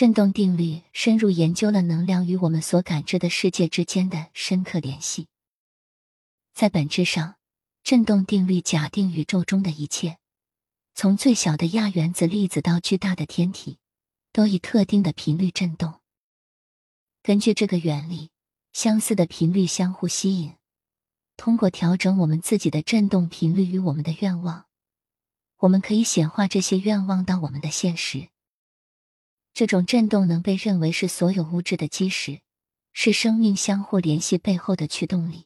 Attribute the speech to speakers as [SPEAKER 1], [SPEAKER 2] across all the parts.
[SPEAKER 1] 振动定律深入研究了能量与我们所感知的世界之间的深刻联系。在本质上，振动定律假定宇宙中的一切，从最小的亚原子粒子到巨大的天体，都以特定的频率振动。根据这个原理，相似的频率相互吸引。通过调整我们自己的振动频率与我们的愿望，我们可以显化这些愿望到我们的现实。这种振动能被认为是所有物质的基石，是生命相互联系背后的驱动力。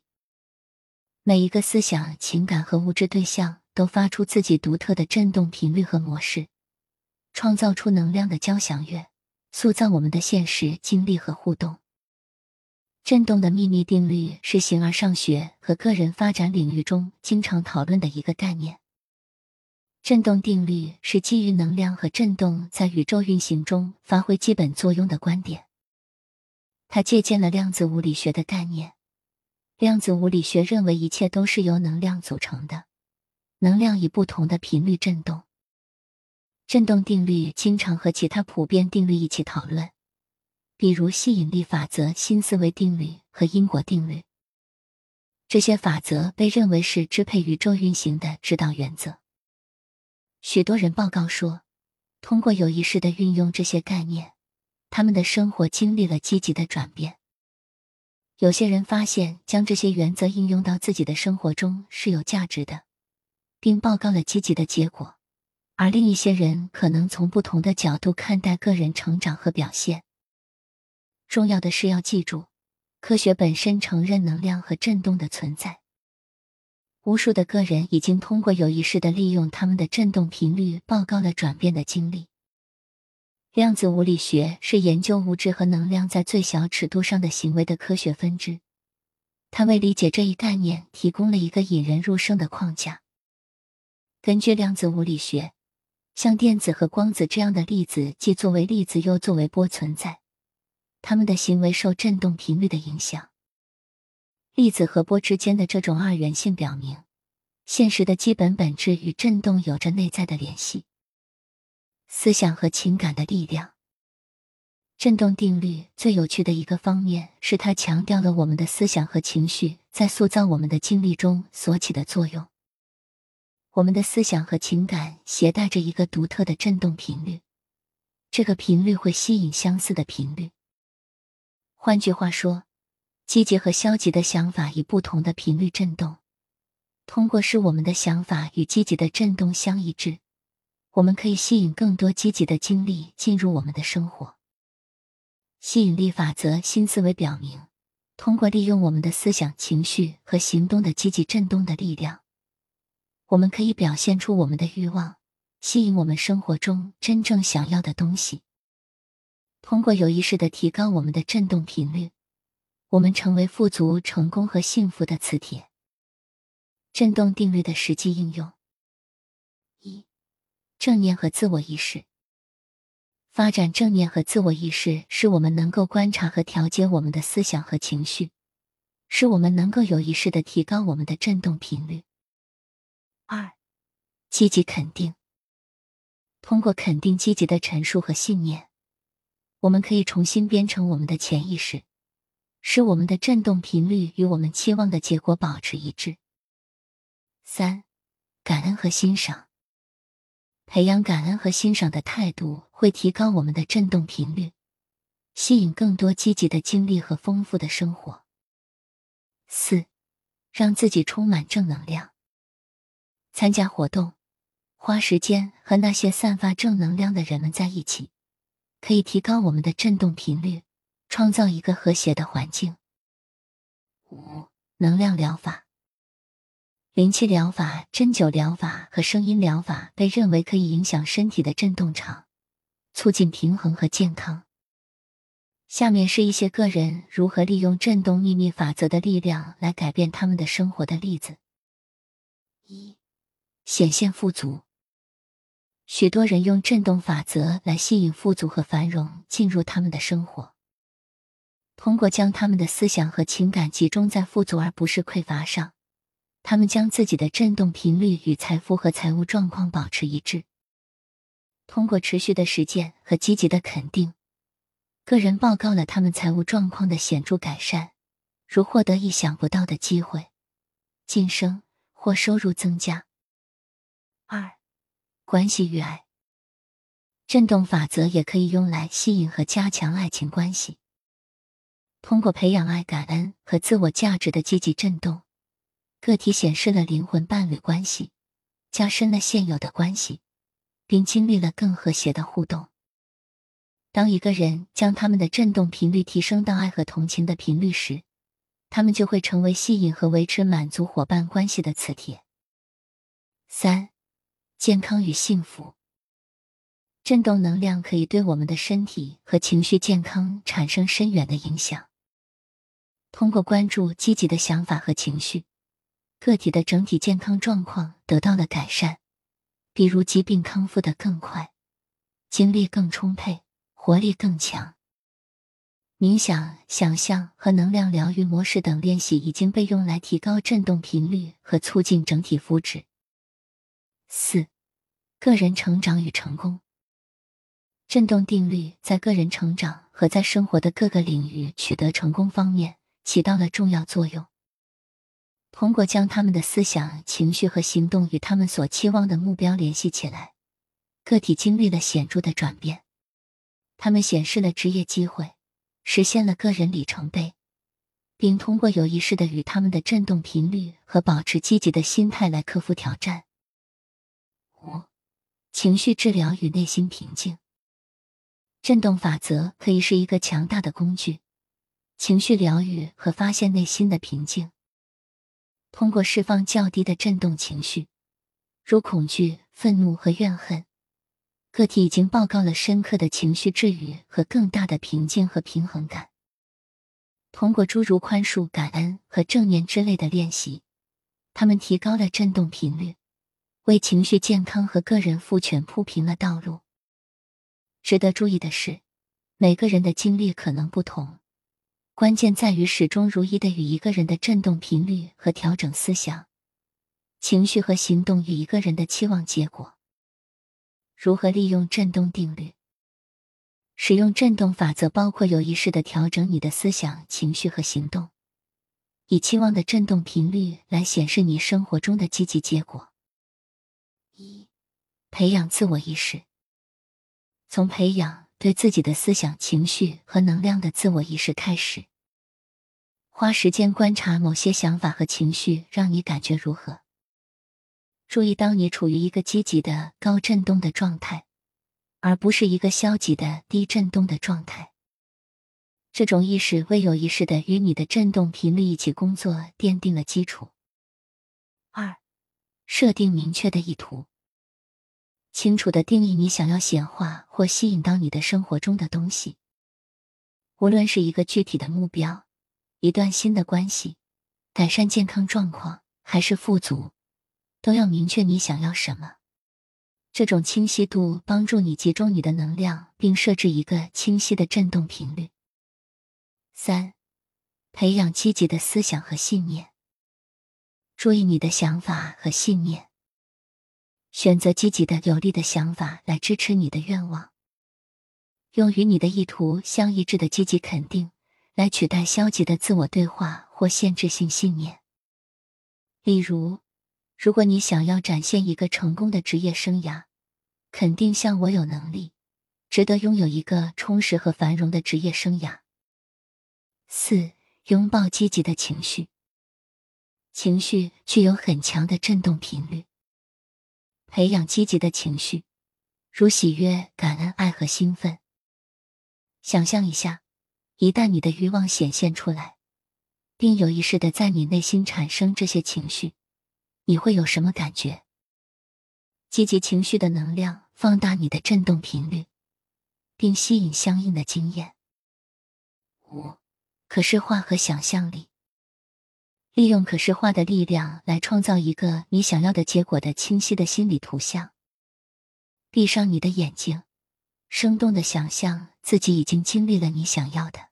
[SPEAKER 1] 每一个思想、情感和物质对象都发出自己独特的振动频率和模式，创造出能量的交响乐，塑造我们的现实经历和互动。振动的秘密定律是形而上学和个人发展领域中经常讨论的一个概念。振动定律是基于能量和振动在宇宙运行中发挥基本作用的观点。它借鉴了量子物理学的概念。量子物理学认为一切都是由能量组成的，能量以不同的频率振动。振动定律经常和其他普遍定律一起讨论。比如吸引力法则、新思维定律和因果定律，这些法则被认为是支配宇宙运行的指导原则。许多人报告说，通过有意识的运用这些概念，他们的生活经历了积极的转变。有些人发现将这些原则应用到自己的生活中是有价值的，并报告了积极的结果；而另一些人可能从不同的角度看待个人成长和表现。重要的是要记住，科学本身承认能量和振动的存在。无数的个人已经通过有意识的利用他们的振动频率，报告了转变的经历。量子物理学是研究物质和能量在最小尺度上的行为的科学分支，它为理解这一概念提供了一个引人入胜的框架。根据量子物理学，像电子和光子这样的粒子，既作为粒子又作为波存在。它们的行为受振动频率的影响。粒子和波之间的这种二元性表明，现实的基本本质与振动有着内在的联系。思想和情感的力量。振动定律最有趣的一个方面是，它强调了我们的思想和情绪在塑造我们的经历中所起的作用。我们的思想和情感携带着一个独特的振动频率，这个频率会吸引相似的频率。换句话说，积极和消极的想法以不同的频率振动。通过使我们的想法与积极的振动相一致，我们可以吸引更多积极的经历进入我们的生活。吸引力法则新思维表明，通过利用我们的思想、情绪和行动的积极振动的力量，我们可以表现出我们的欲望，吸引我们生活中真正想要的东西。通过有意识的提高我们的振动频率，我们成为富足、成功和幸福的磁铁。振动定律的实际应用：一、正念和自我意识。发展正念和自我意识，使我们能够观察和调节我们的思想和情绪，使我们能够有意识的提高我们的振动频率。二、积极肯定。通过肯定积极的陈述和信念。我们可以重新编程我们的潜意识，使我们的振动频率与我们期望的结果保持一致。三、感恩和欣赏。培养感恩和欣赏的态度，会提高我们的振动频率，吸引更多积极的经历和丰富的生活。四、让自己充满正能量。参加活动，花时间和那些散发正能量的人们在一起。可以提高我们的振动频率，创造一个和谐的环境。五、能量疗法、灵气疗法、针灸疗法和声音疗法被认为可以影响身体的振动场，促进平衡和健康。下面是一些个人如何利用振动秘密法则的力量来改变他们的生活的例子：一、显现富足。许多人用振动法则来吸引富足和繁荣进入他们的生活。通过将他们的思想和情感集中在富足而不是匮乏上，他们将自己的振动频率与财富和财务状况保持一致。通过持续的实践和积极的肯定，个人报告了他们财务状况的显著改善，如获得意想不到的机会、晋升或收入增加。二、关系与爱。振动法则也可以用来吸引和加强爱情关系。通过培养爱、感恩和自我价值的积极振动，个体显示了灵魂伴侣关系，加深了现有的关系，并经历了更和谐的互动。当一个人将他们的振动频率提升到爱和同情的频率时，他们就会成为吸引和维持满足伙伴关系的磁铁。三、健康与幸福。振动能量可以对我们的身体和情绪健康产生深远的影响。通过关注积极的想法和情绪，个体的整体健康状况得到了改善，比如疾病康复的更快，精力更充沛，活力更强。冥想、想象和能量疗愈模式等练习已经被用来提高振动频率和促进整体福祉。四、个人成长与成功。振动定律在个人成长和在生活的各个领域取得成功方面起到了重要作用。通过将他们的思想、情绪和行动与他们所期望的目标联系起来，个体经历了显著的转变。他们显示了职业机会，实现了个人里程碑，并通过有意识的与他们的振动频率和保持积极的心态来克服挑战。五、情绪治疗与内心平静。振动法则可以是一个强大的工具，情绪疗愈和发现内心的平静。通过释放较低的震动情绪，如恐惧、愤怒和怨恨，个体已经报告了深刻的情绪治愈和更大的平静和平衡感。通过诸如宽恕、感恩和正念之类的练习，他们提高了振动频率，为情绪健康和个人赋权铺平了道路。值得注意的是，每个人的经历可能不同，关键在于始终如一的与一个人的振动频率和调整思想、情绪和行动与一个人的期望结果。如何利用振动定律？使用振动法则包括有意识的调整你的思想、情绪和行动，以期望的振动频率来显示你生活中的积极结果。一、培养自我意识。从培养对自己的思想、情绪和能量的自我意识开始，花时间观察某些想法和情绪让你感觉如何。注意，当你处于一个积极的高振动的状态，而不是一个消极的低振动的状态。这种意识为有意识的与你的振动频率一起工作奠定了基础。二，设定明确的意图。清楚的定义你想要显化或吸引到你的生活中的东西，无论是一个具体的目标、一段新的关系、改善健康状况，还是富足，都要明确你想要什么。这种清晰度帮助你集中你的能量，并设置一个清晰的振动频率。三、培养积极的思想和信念。注意你的想法和信念。选择积极的、有利的想法来支持你的愿望，用与你的意图相一致的积极肯定来取代消极的自我对话或限制性信念。例如，如果你想要展现一个成功的职业生涯，肯定像我有能力，值得拥有一个充实和繁荣的职业生涯。四、拥抱积极的情绪，情绪具有很强的振动频率。培养积极的情绪，如喜悦、感恩、爱和兴奋。想象一下，一旦你的欲望显现出来，并有意识的在你内心产生这些情绪，你会有什么感觉？积极情绪的能量放大你的振动频率，并吸引相应的经验。五、可视化和想象力。利用可视化的力量来创造一个你想要的结果的清晰的心理图像。闭上你的眼睛，生动的想象自己已经经历了你想要的。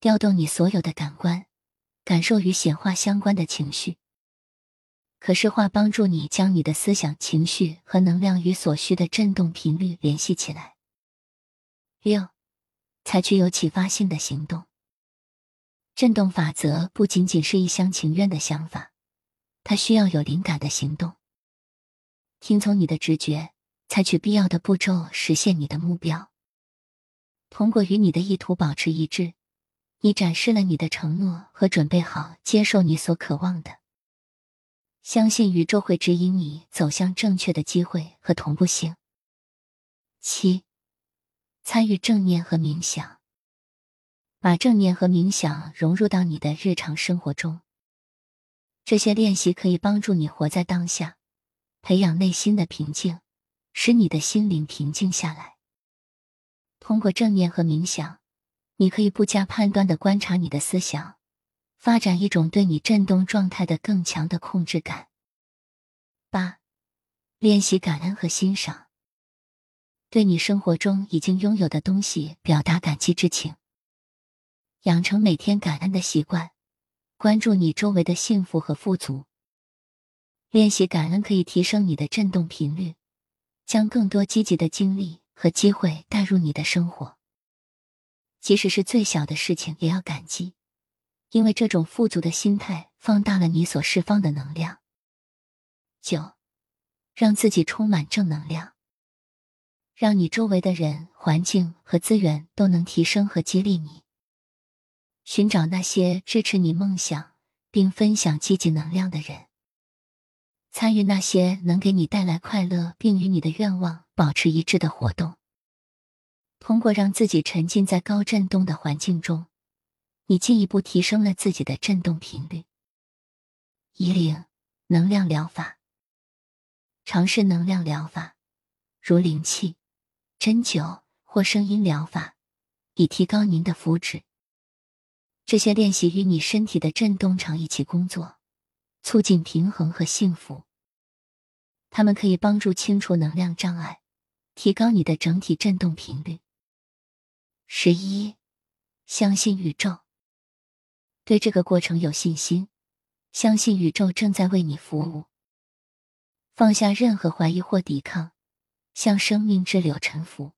[SPEAKER 1] 调动你所有的感官，感受与显化相关的情绪。可视化帮助你将你的思想、情绪和能量与所需的振动频率联系起来。六，采取有启发性的行动。震动法则不仅仅是一厢情愿的想法，它需要有灵感的行动。听从你的直觉，采取必要的步骤，实现你的目标。通过与你的意图保持一致，你展示了你的承诺和准备好接受你所渴望的。相信宇宙会指引你走向正确的机会和同步性。七，参与正念和冥想，把正念和冥想融入到你的日常生活中。这些练习可以帮助你活在当下，培养内心的平静，使你的心灵平静下来。通过正念和冥想，你可以不加判断的观察你的思想。发展一种对你振动状态的更强的控制感。八，练习感恩和欣赏，对你生活中已经拥有的东西表达感激之情，养成每天感恩的习惯，关注你周围的幸福和富足。练习感恩可以提升你的振动频率，将更多积极的经历和机会带入你的生活。即使是最小的事情，也要感激。因为这种富足的心态放大了你所释放的能量。九，让自己充满正能量，让你周围的人、环境和资源都能提升和激励你。寻找那些支持你梦想并分享积极能量的人，参与那些能给你带来快乐并与你的愿望保持一致的活动。通过让自己沉浸在高振动的环境中。你进一步提升了自己的振动频率。一零能量疗法，尝试能量疗法，如灵气、针灸或声音疗法，以提高您的福祉。这些练习与你身体的振动场一起工作，促进平衡和幸福。它们可以帮助清除能量障碍，提高你的整体振动频率。十一，相信宇宙。对这个过程有信心，相信宇宙正在为你服务。放下任何怀疑或抵抗，向生命之流臣服，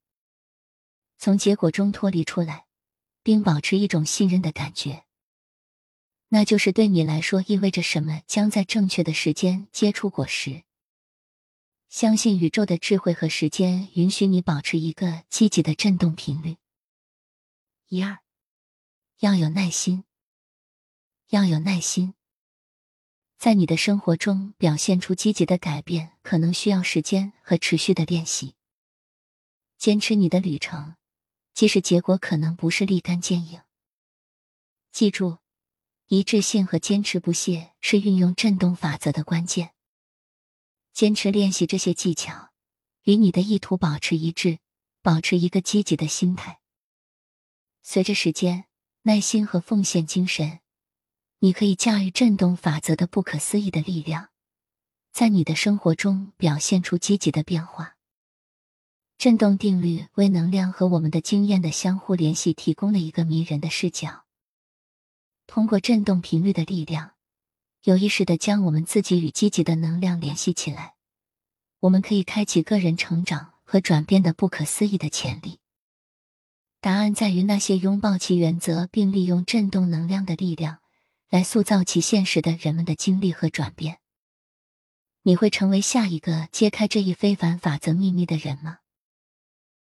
[SPEAKER 1] 从结果中脱离出来，并保持一种信任的感觉。那就是对你来说意味着什么，将在正确的时间结出果实。相信宇宙的智慧和时间允许你保持一个积极的振动频率。一二，要有耐心。要有耐心，在你的生活中表现出积极的改变，可能需要时间和持续的练习。坚持你的旅程，即使结果可能不是立竿见影。记住，一致性和坚持不懈是运用振动法则的关键。坚持练习这些技巧，与你的意图保持一致，保持一个积极的心态。随着时间，耐心和奉献精神。你可以驾驭振动法则的不可思议的力量，在你的生活中表现出积极的变化。振动定律为能量和我们的经验的相互联系提供了一个迷人的视角。通过振动频率的力量，有意识的将我们自己与积极的能量联系起来，我们可以开启个人成长和转变的不可思议的潜力。答案在于那些拥抱其原则并利用振动能量的力量。来塑造其现实的人们的经历和转变。你会成为下一个揭开这一非凡法则秘密的人吗？